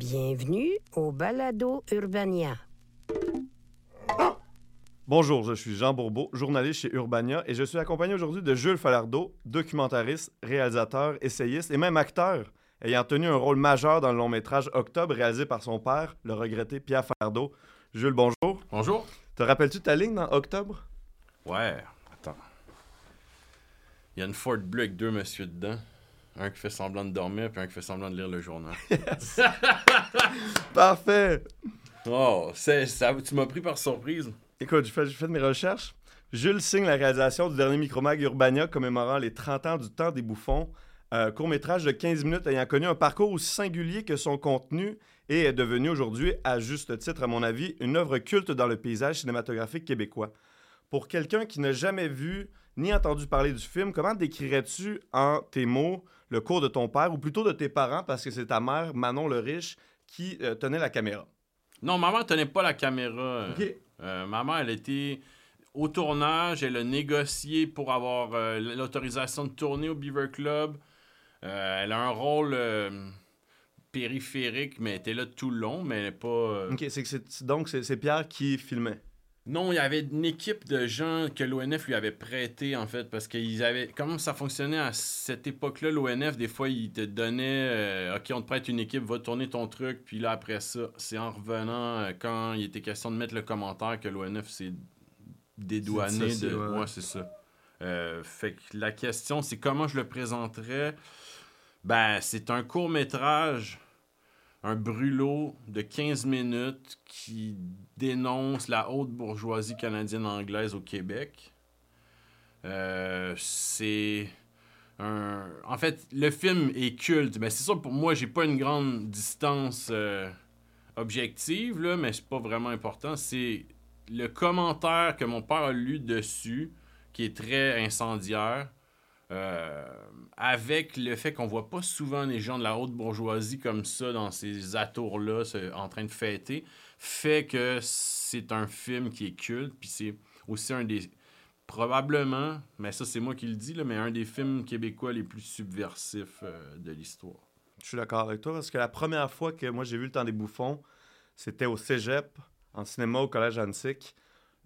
Bienvenue au Balado Urbania. Bonjour, je suis Jean Bourbeau, journaliste chez Urbania, et je suis accompagné aujourd'hui de Jules Falardeau, documentariste, réalisateur, essayiste et même acteur, ayant tenu un rôle majeur dans le long métrage Octobre réalisé par son père, le regretté Pierre Falardeau. Jules, bonjour. Bonjour. Te rappelles-tu ta ligne dans Octobre? Ouais, attends. Il y a une Ford Bleu avec deux messieurs dedans. Un qui fait semblant de dormir, puis un qui fait semblant de lire le journal. Parfait! Oh, ça, tu m'as pris par surprise. Écoute, j'ai fait, j'ai fait mes recherches. Jules signe la réalisation du dernier micromag Urbania commémorant les 30 ans du temps des bouffons. Euh, court-métrage de 15 minutes ayant connu un parcours aussi singulier que son contenu et est devenu aujourd'hui, à juste titre à mon avis, une œuvre culte dans le paysage cinématographique québécois. Pour quelqu'un qui n'a jamais vu ni entendu parler du film, comment décrirais-tu en tes mots le cours de ton père, ou plutôt de tes parents, parce que c'est ta mère, Manon le Riche, qui euh, tenait la caméra? Non, maman tenait pas la caméra. Ok. Euh, maman, elle était au tournage, elle a négocié pour avoir euh, l'autorisation de tourner au Beaver Club. Euh, elle a un rôle euh, périphérique, mais elle était là tout le long, mais elle n'est pas. euh, Ok, c'est donc c'est Pierre qui filmait? Non, il y avait une équipe de gens que l'ONF lui avait prêté, en fait, parce qu'ils avaient. Comment ça fonctionnait à cette époque-là, l'ONF, des fois, ils te donnaient. euh, ok, on te prête une équipe, va tourner ton truc, puis là, après ça, c'est en revenant, euh, quand il était question de mettre le commentaire, que l'ONF s'est dédouané de. ouais. Ouais, c'est ça. Euh, fait que la question, c'est comment je le présenterais? Ben, c'est un court-métrage un brûlot de 15 minutes qui dénonce la haute bourgeoisie canadienne-anglaise au Québec. Euh, c'est un... En fait, le film est culte, mais c'est sûr, pour moi, j'ai pas une grande distance euh, objective, là, mais c'est pas vraiment important. C'est le commentaire que mon père a lu dessus, qui est très incendiaire. Euh, avec le fait qu'on voit pas souvent les gens de la haute bourgeoisie comme ça dans ces atours-là en train de fêter, fait que c'est un film qui est culte, puis c'est aussi un des probablement, mais ça c'est moi qui le dis là, mais un des films québécois les plus subversifs euh, de l'histoire. Je suis d'accord avec toi parce que la première fois que moi j'ai vu le temps des bouffons, c'était au cégep, en cinéma au collège Antique.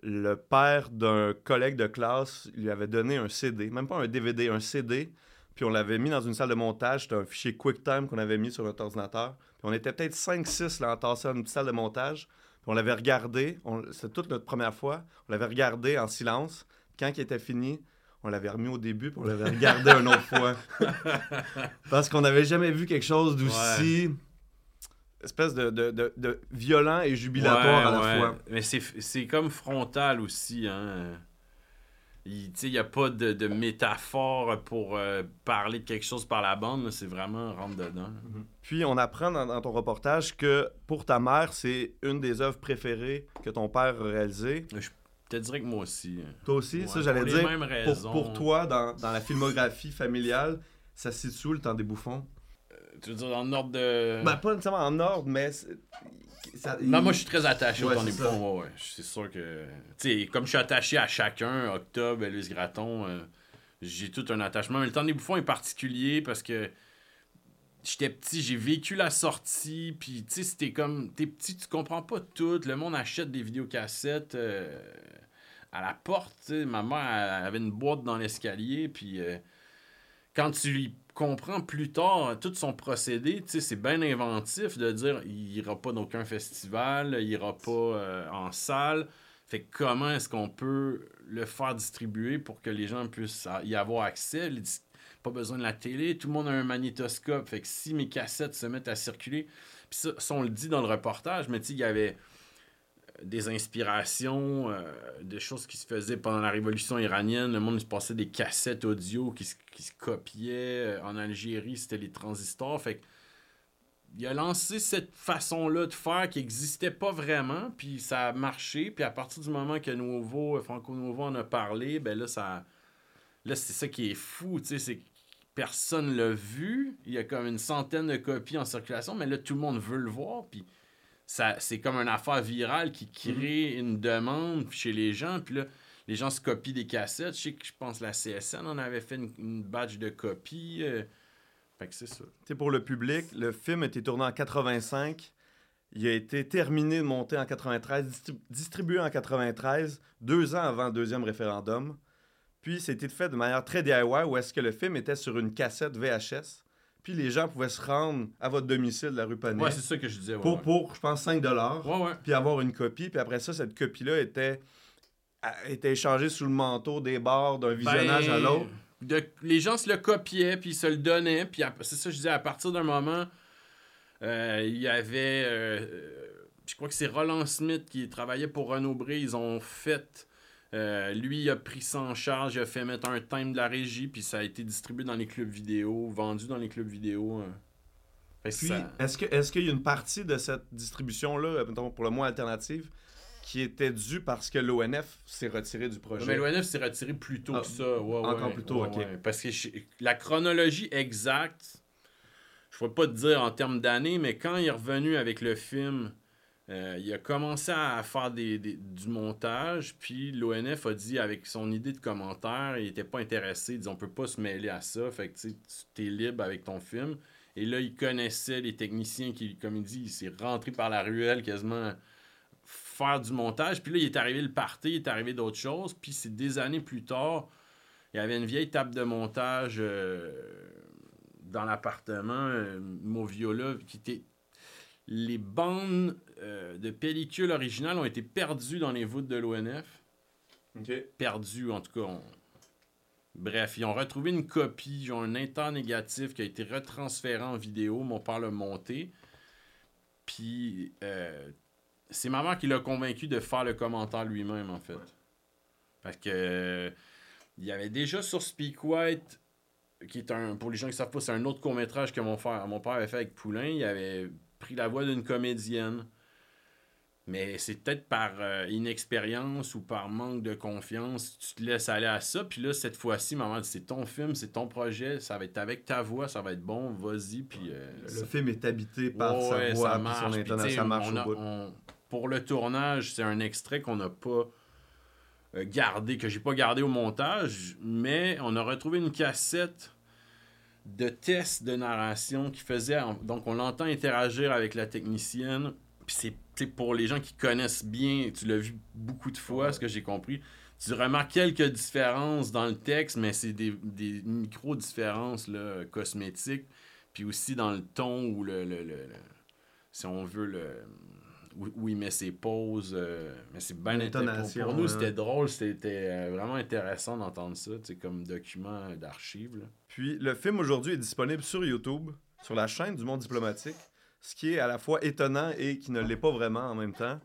Le père d'un collègue de classe lui avait donné un CD, même pas un DVD, un CD. Puis on l'avait mis dans une salle de montage. C'était un fichier QuickTime qu'on avait mis sur notre ordinateur. Puis on était peut-être 5-6 là, entassés dans une petite salle de montage. Puis on l'avait regardé. C'était toute notre première fois. On l'avait regardé en silence. Quand il était fini, on l'avait remis au début. Puis on l'avait regardé une autre fois. Parce qu'on n'avait jamais vu quelque chose d'aussi. Espèce de, de, de- de violent et jubilatoire à la Ouais, fois. Mais c'est, comme frontal aussi. Hein. Il n'y a pas de, de métaphore pour euh, parler de quelque chose par la bande. C'est vraiment rentre dedans. Puis on apprend dans, dans ton reportage que pour ta mère, c'est une des œuvres préférées que ton père a réalisées. Je te dirais que moi aussi. hein. Toi aussi, Ouais, ça j'allais dire. mêmes Pour, pour toi, dans, dans la filmographie familiale, ça se situe où, le temps des bouffons? Tu veux dire dans l'ordre de. Ben, pas nécessairement en ordre, mais... ça- Non, moi, je suis très attaché Ouais, au temps c'est des ça. bouffons. Ouais. C'est sûr que. Tu sais, comme je suis attaché à chacun, Octobre, Elvis Gratton, euh, j'ai tout un attachement. Mais le temps des bouffons est particulier parce que j'étais petit, j'ai vécu la sortie. Puis, tu sais, c'était comme. T'es petit, tu comprends pas tout. Le monde achète des vidéocassettes euh, à la porte. tu sais. Ma mère elle avait une boîte dans l'escalier. Puis. euh, quand tu lui comprends plus tard tout son procédé. C'est bien inventif de dire il ira pas dans aucun festival, il ira pas euh, en salle. Fait comment est-ce qu'on peut le faire distribuer pour que les gens puissent y avoir accès? Pas besoin de la télé, tout le monde a un magnétoscope. Fait que si mes cassettes se mettent à circuler, puis ça, ça, on le dit dans le reportage, mais il y avait des inspirations, euh, des choses qui se faisaient pendant la révolution iranienne. Le monde se passait des cassettes audio qui se, qui copiaient. En Algérie, c'était les transistors. Fait il a lancé cette façon-là de faire qui n'existait pas vraiment, puis ça a marché. Puis à partir du moment que Nouveau, Franco Nouveau en a parlé, ben là, ça. Là, c'est ça qui est fou, tu sais, personne l'a vu. Il y a comme une centaine de copies en circulation, mais là, tout le monde veut le voir. C'est comme une affaire virale qui crée mhm. une demande chez les gens. Puis là, les gens se copient des cassettes. Je sais que je pense que la CSN en avait fait une, badge de copie. Euh. Fait que c'est ça. sais, pour le public, le film a été tourné en 85. Il a été terminé de monter en 93, distribué en 93, deux ans avant le deuxième référendum. Puis c'était fait de manière très DIY, où est-ce que le film était sur une cassette VHS. Puis les gens pouvaient se rendre à votre domicile de la rue Panet. Ouais, c'est ça que je disais. pour, pour, je pense, 5 ouais, Puis avoir une copie. Puis après ça, cette copie-là était, était échangée sous le manteau des bars d'un visionnage à ben, l'autre. les gens se le copiaient, puis ils se le donnaient. Puis c'est ça que je disais, à partir d'un moment, euh, il y avait. Euh, je crois que c'est Roland Smith qui travaillait pour Renaud Bré. Ils ont fait euh, lui, il a pris ça en charge, il a fait mettre un thème de la régie, puis ça a été distribué dans les clubs vidéo, vendu dans les clubs vidéo. Hein. Puis, est-ce qu'il est y a une partie de cette distribution-là, pour le moins alternative, qui était due parce que l'ONF s'est retiré du projet? Mais l'ONF s'est retiré plus tôt que ah, ça. encore plus tôt, ok. Parce que la chronologie exacte, je ne vais pas te dire en termes d'années, mais quand il est revenu avec le film euh, il a commencé à faire des, du montage, puis l'ONF a dit, avec son idée de commentaire, il n'était pas intéressé. Il dit, on peut pas se mêler à ça, fait que tu es libre avec ton film. Et là, il connaissait les techniciens qui, comme il dit, il s'est rentré par la ruelle quasiment faire du montage. Puis là, il est arrivé le party, il est arrivé d'autres choses. Puis c'est des années plus tard, il y avait une vieille table de montage euh, dans l'appartement, euh, Moviola, qui était les bandes euh, de pellicule originales ont été perdues dans les voûtes de l'ONF. Perdues, en tout cas. Bref, ils ont retrouvé une copie, ils ont un inter négatif qui a été retransféré en vidéo. Mon père l'a monté. Puis, euh, c'est maman qui l'a convaincu de faire le commentaire lui-même, en fait. Parce que. il y avait déjà sur Speak White qui est un, pour les gens qui savent pas, c'est un autre court-métrage que mon, frère, mon père avait fait avec Poulain. Il avait pris la voix d'une comédienne. Mais c'est peut-être par euh, inexpérience ou par manque de confiance, tu te laisses aller à ça. Puis là, cette fois-ci, maman dit c'est ton film, c'est ton projet, ça va être avec ta voix, ça va être bon, vas-y. Puis, euh, le film est habité par sa voix, ça marche, son intonation, ça marche au bout. pour le tournage, c'est un extrait qu'on n'a pas euh, gardé, que j'ai pas gardé au montage, mais on a retrouvé une cassette de tests de narration qui faisait. Donc, on l'entend interagir avec la technicienne. Puis c'est pour les gens qui connaissent bien, tu l'as vu beaucoup de fois, ce que j'ai compris. Tu remarques quelques différences dans le texte, mais c'est des, micro-différences cosmétiques. Puis aussi dans le ton ou le si on veut, le, où, il met ses pauses. Euh, mais c'est bien intéressant. Pour, nous, c'était drôle, c'était euh, vraiment intéressant d'entendre ça, comme document d'archives. Puis le film aujourd'hui est disponible sur YouTube, sur la chaîne du monde diplomatique, ce qui est à la fois étonnant et qui ne l'est pas vraiment en même temps.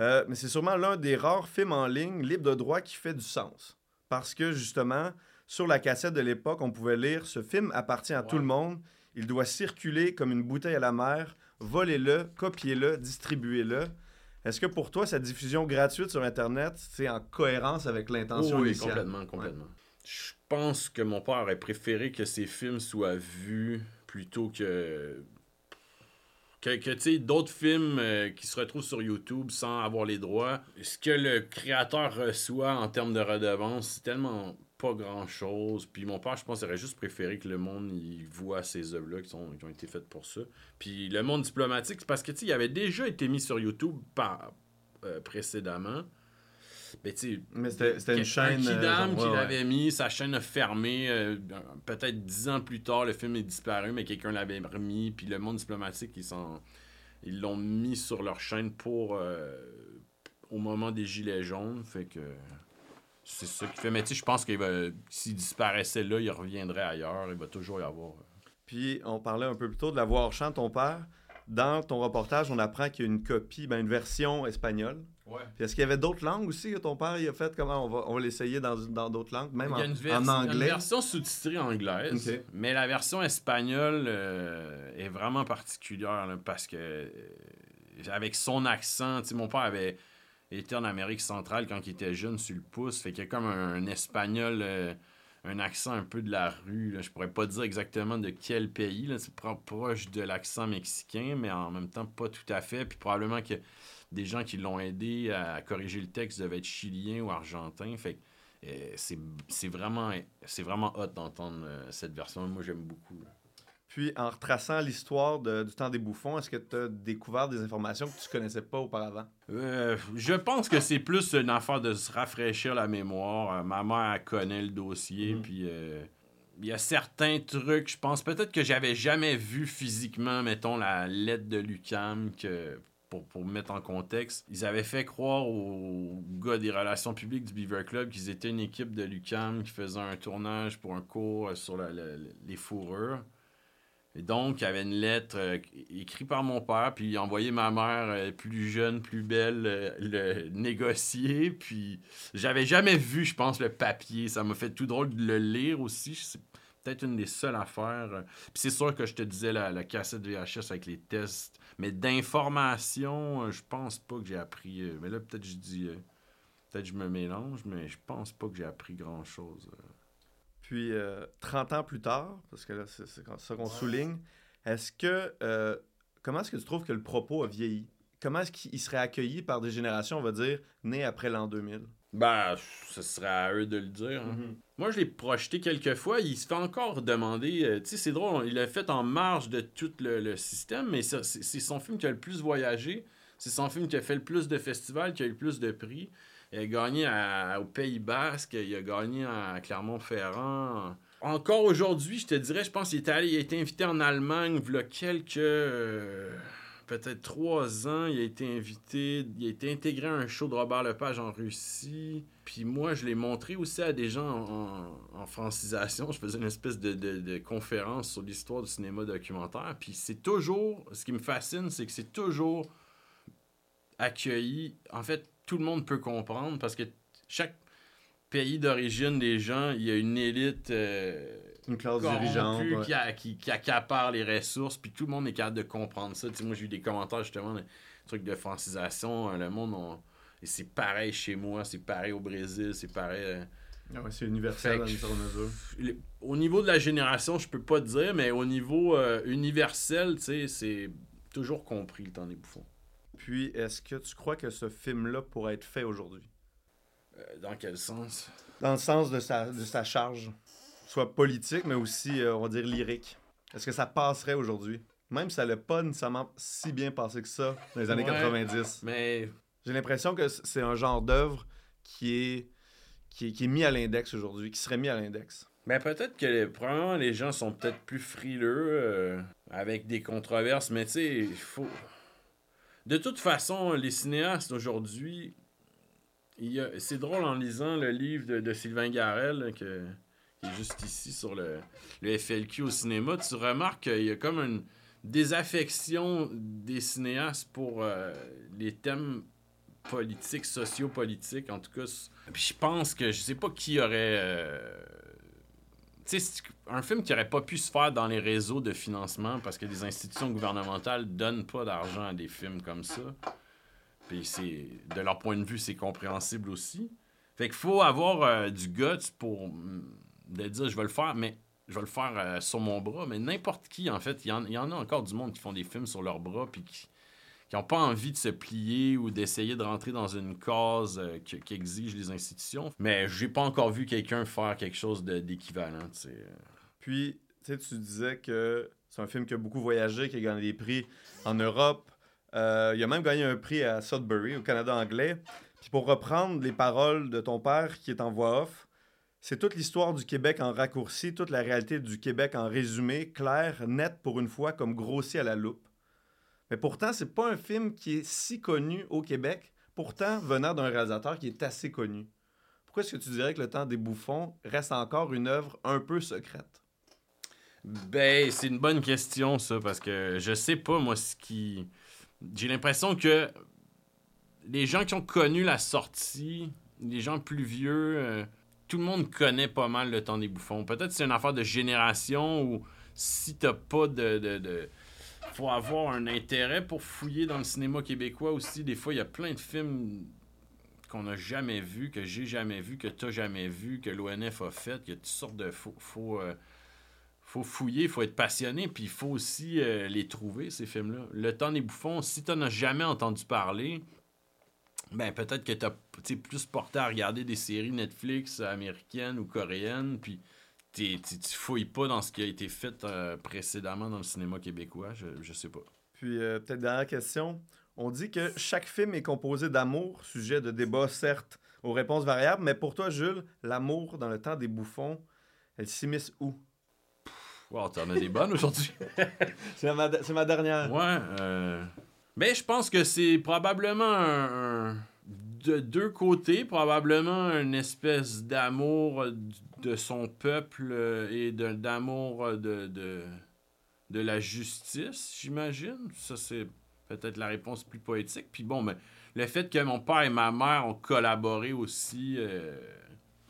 Euh, mais c'est sûrement l'un des rares films en ligne libre de droit qui fait du sens. Parce que justement, sur la cassette de l'époque, on pouvait lire Ce film appartient à tout le monde. Il doit circuler comme une bouteille à la mer volez-le, copiez-le, distribuez-le. Est-ce que pour toi, cette diffusion gratuite sur Internet, c'est en cohérence avec l'intention oui, complètement, complètement. Je pense que mon père aurait préféré que ces films soient vus plutôt que que, que d'autres films euh, qui se retrouvent sur YouTube sans avoir les droits. Ce que le créateur reçoit en termes de redevances, c'est tellement pas grand chose. Puis mon père, je pense, aurait juste préféré que le monde il voit ces œuvres-là qui, ont été faites pour ça. Puis le monde diplomatique, c'est parce que, il avait déjà été mis sur YouTube euh, précédemment. Ben, tu sais, Mais c'était une un chaîne. euh, kidam qui ouais, ouais. l'avait mis, sa chaîne a fermé. euh, Peut-être dix ans plus tard, le film est disparu, mais quelqu'un l'avait remis. Puis le monde diplomatique, ils s'en- ils l'ont mis sur leur chaîne pour euh, au moment des gilets jaunes. Fait que c'est ça qui fait. Mais tu sais, je pense qu'il va s'il disparaissait là, il reviendrait ailleurs. Il va toujours y avoir. Puis on parlait un peu plus tôt de la voix hors champ ton père. Dans ton reportage, on apprend qu'il y a une copie, ben, une version espagnole. Ouais. Puis est-ce qu'il y avait d'autres langues aussi que ton père il a fait? Comment on va, on va l'essayer dans dans d'autres langues, même en, en il y a une anglais? version sous-titrée anglaise, Ok. mais la version espagnole euh, est vraiment particulière là, parce que euh, avec son accent, tu sais, mon père avait été en Amérique centrale quand il était jeune sur le pouce, fait qu'il y a comme un, un espagnol, euh, un accent un peu de la rue. Là. Je pourrais pas dire exactement de quel pays, c'est pro- proche de l'accent mexicain, mais en même temps pas tout à fait. Puis probablement que des gens qui l'ont aidé à corriger le texte devaient être chiliens ou argentins. Fait euh, c'est vraiment, vraiment hot d'entendre euh, cette version. Moi, j'aime beaucoup. Puis en retraçant l'histoire du temps des bouffons, est-ce que tu as découvert des informations que tu connaissais pas auparavant? Euh, je pense que c'est plus une affaire de se rafraîchir la mémoire. Euh, ma mère elle connaît le dossier, Mhm. puis euh, il y a certains trucs, je pense peut-être que j'avais jamais vu physiquement, mettons, la lettre de Lucam, que, pour, pour mettre en contexte. Ils avaient fait croire aux gars des relations publiques du Beaver Club qu'ils étaient une équipe de Lucam qui faisait un tournage pour un cours sur la- la- les fourrures. Et donc, il y avait une lettre euh, écrite par mon père, puis il a envoyé ma mère euh, plus jeune, plus belle, euh, le négocier. Puis j'avais jamais vu, je pense, le papier. Ça m'a fait tout drôle de le lire aussi. C'est peut-être une des seules affaires. Puis c'est sûr que je te disais la, la cassette VHS avec les tests. Mais d'informations, je pense pas que j'ai appris. mais là, peut-être je dis. peut-être je me mélange, mais je pense pas que j'ai appris grand-chose. Euh. Puis euh, 30 ans plus tard, parce que là c'est ça qu'on souligne, est-ce que euh, comment est-ce que tu trouves que le propos a vieilli? Comment est-ce qu'il serait accueilli par des générations, on va dire, nées après l'an 2000 Ben, ce serait à eux de le dire. hein. Moi, je l'ai projeté quelques fois. Il se fait encore demander. euh, tu sais, c'est drôle, il l'a fait en marge de tout le, le système, mais c'est son film qui a le plus voyagé. C'est son film qui a fait le plus de festivals, qui a eu le plus de prix. Il a gagné au Pays Basque, il a gagné à Clermont-Ferrand. Encore aujourd'hui, je te dirais, je pense qu'il allé, il a été invité en Allemagne, il y a quelques. euh, peut-être trois ans, il a été invité, il a été intégré à un show de Robert Lepage en Russie. Puis moi, je l'ai montré aussi à des gens en, francisation. Je faisais une espèce de, de- de conférence sur l'histoire du cinéma documentaire. Puis c'est toujours, ce qui me fascine, c'est que c'est toujours accueilli. En fait, tout le monde peut comprendre parce que chaque pays d'origine des gens, il y a une élite. euh, Une classe dirigeante. ouais. qui, a- qui, qui accapare les ressources, puis tout le monde est capable de comprendre ça. Moi, j'ai eu des commentaires justement, des trucs de francisation. euh, Le monde, on- et c'est pareil chez moi, c'est pareil au Brésil, c'est pareil. euh, Ah ouais, c'est universel que- une certaine mesure. le- Au niveau de la génération, je peux pas te dire, mais au niveau euh, universel, c'est toujours compris le temps des bouffons. Puis est-ce que tu crois que ce film-là pourrait être fait aujourd'hui? Euh, dans quel sens? Dans le sens de sa, de sa charge, soit politique, mais aussi, euh, on va dire, lyrique. Est-ce que ça passerait aujourd'hui? Même si ça n'a pas nécessairement si bien passé que ça dans les années Ouais. 90. Mais J'ai l'impression que c'est un genre d'œuvre qui est, qui est, qui est mis à l'index aujourd'hui, qui serait mis à l'index. Mais peut-être que les, probablement les gens sont peut-être plus frileux euh, avec des controverses, mais tu sais, il faut. De toute façon, les cinéastes aujourd'hui, c'est drôle en lisant le livre de, Sylvain Garel, qui est juste ici sur le, FLQ au cinéma, tu remarques qu'il y a comme une désaffection des cinéastes pour euh, les thèmes politiques, sociopolitiques, en tout cas. Puis je pense que je sais pas qui aurait. euh, un film qui aurait pas pu se faire dans les réseaux de financement parce que les institutions gouvernementales donnent pas d'argent à des films comme ça. Puis c'est de leur point de vue, c'est compréhensible aussi. Fait qu'il faut avoir euh, du guts pour mm, de dire je vais le faire, mais je vais le faire euh, sur mon bras. Mais n'importe qui, en fait, il y, en- a encore du monde qui font des films sur leur bras puis qui n'ont pas envie de se plier ou d'essayer de rentrer dans une case euh, que- qu'exigent les institutions. Mais j'ai pas encore vu quelqu'un faire quelque chose d'équivalent. Puis, tu sais, tu disais que c'est un film qui a beaucoup voyagé, qui a gagné des prix en Europe, Euh, il a même gagné un prix à Sudbury, au Canada anglais. Puis pour reprendre les paroles de ton père qui est en voix off, c'est toute l'histoire du Québec en raccourci, toute la réalité du Québec en résumé, clair, net pour une fois, comme grossi à la loupe. Mais pourtant, c'est pas un film qui est si connu au Québec, pourtant venant d'un réalisateur qui est assez connu. Pourquoi est-ce que tu dirais que Le Temps des Bouffons reste encore une œuvre un peu secrète? Ben, c'est une bonne question, ça, parce que je sais pas, moi, ce qui. J'ai l'impression que les gens qui ont connu la sortie, les gens plus vieux, euh, tout le monde connaît pas mal le temps des bouffons. Peut-être c'est une affaire de génération ou si t'as pas de, faut avoir un intérêt pour fouiller dans le cinéma québécois aussi. Des fois, il y a plein de films qu'on n'a jamais vus, que j'ai jamais vus, que t'as jamais vu, que l'ONF a fait. Il y a toutes sortes de. Faut, faut, euh, faut fouiller, faut être passionné, puis il faut aussi euh, les trouver, ces films-là. Le temps des bouffons, si t'en as jamais entendu parler, ben peut-être que t'as t'es plus porté à regarder des séries Netflix américaines ou coréennes, puis tu fouilles pas dans ce qui a été fait euh, précédemment dans le cinéma québécois, je, je sais pas. Puis, euh, peut-être dernière question. On dit que chaque film est composé d'amour, sujet de débat, certes, aux réponses variables, mais pour toi, Jules, l'amour dans le temps des bouffons, elle s'immisce où? Wow, t'en as des bonnes aujourd'hui. C'est ma, c'est ma dernière. Ouais. Euh... Mais je pense que c'est probablement un, un- de deux côtés, probablement une espèce d'amour de son peuple euh, et d'amour de, de, de la justice, j'imagine. Ça, c'est peut-être la réponse plus poétique. Puis bon, mais le fait que mon père et ma mère ont collaboré aussi euh,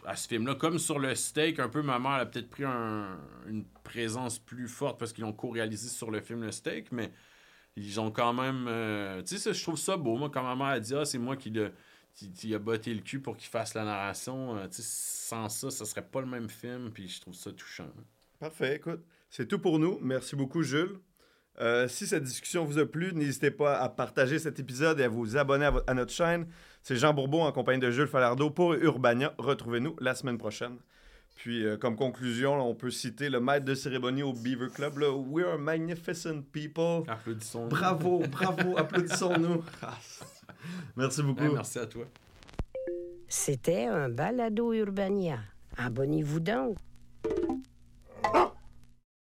à ce film-là, comme sur le steak, un peu, ma mère a peut-être pris un- une présence plus forte parce qu'ils ont co-réalisé sur le film Le Steak, mais ils ont quand même. euh, tu sais, je trouve ça beau. Moi, quand ma mère a dit, ah, c'est moi qui, le, qui, qui a botté le cul pour qu'il fasse la narration, euh, tu sans ça, ça serait pas le même film, puis je trouve ça touchant. Parfait, écoute, c'est tout pour nous. Merci beaucoup, Jules. Euh, si cette discussion vous a plu, n'hésitez pas à partager cet épisode et à vous abonner à, notre chaîne. C'est Jean Bourbeau en compagnie de Jules Falardeau pour Urbania. Retrouvez-nous la semaine prochaine. Puis, euh, comme conclusion, là, on peut citer le maître de cérémonie au Beaver Club. We are magnificent people. Applaudissons. Bravo, bravo, applaudissons-nous. Ah, Merci beaucoup. Ouais, merci à toi. C'était un balado Urbania. Abonnez-vous donc.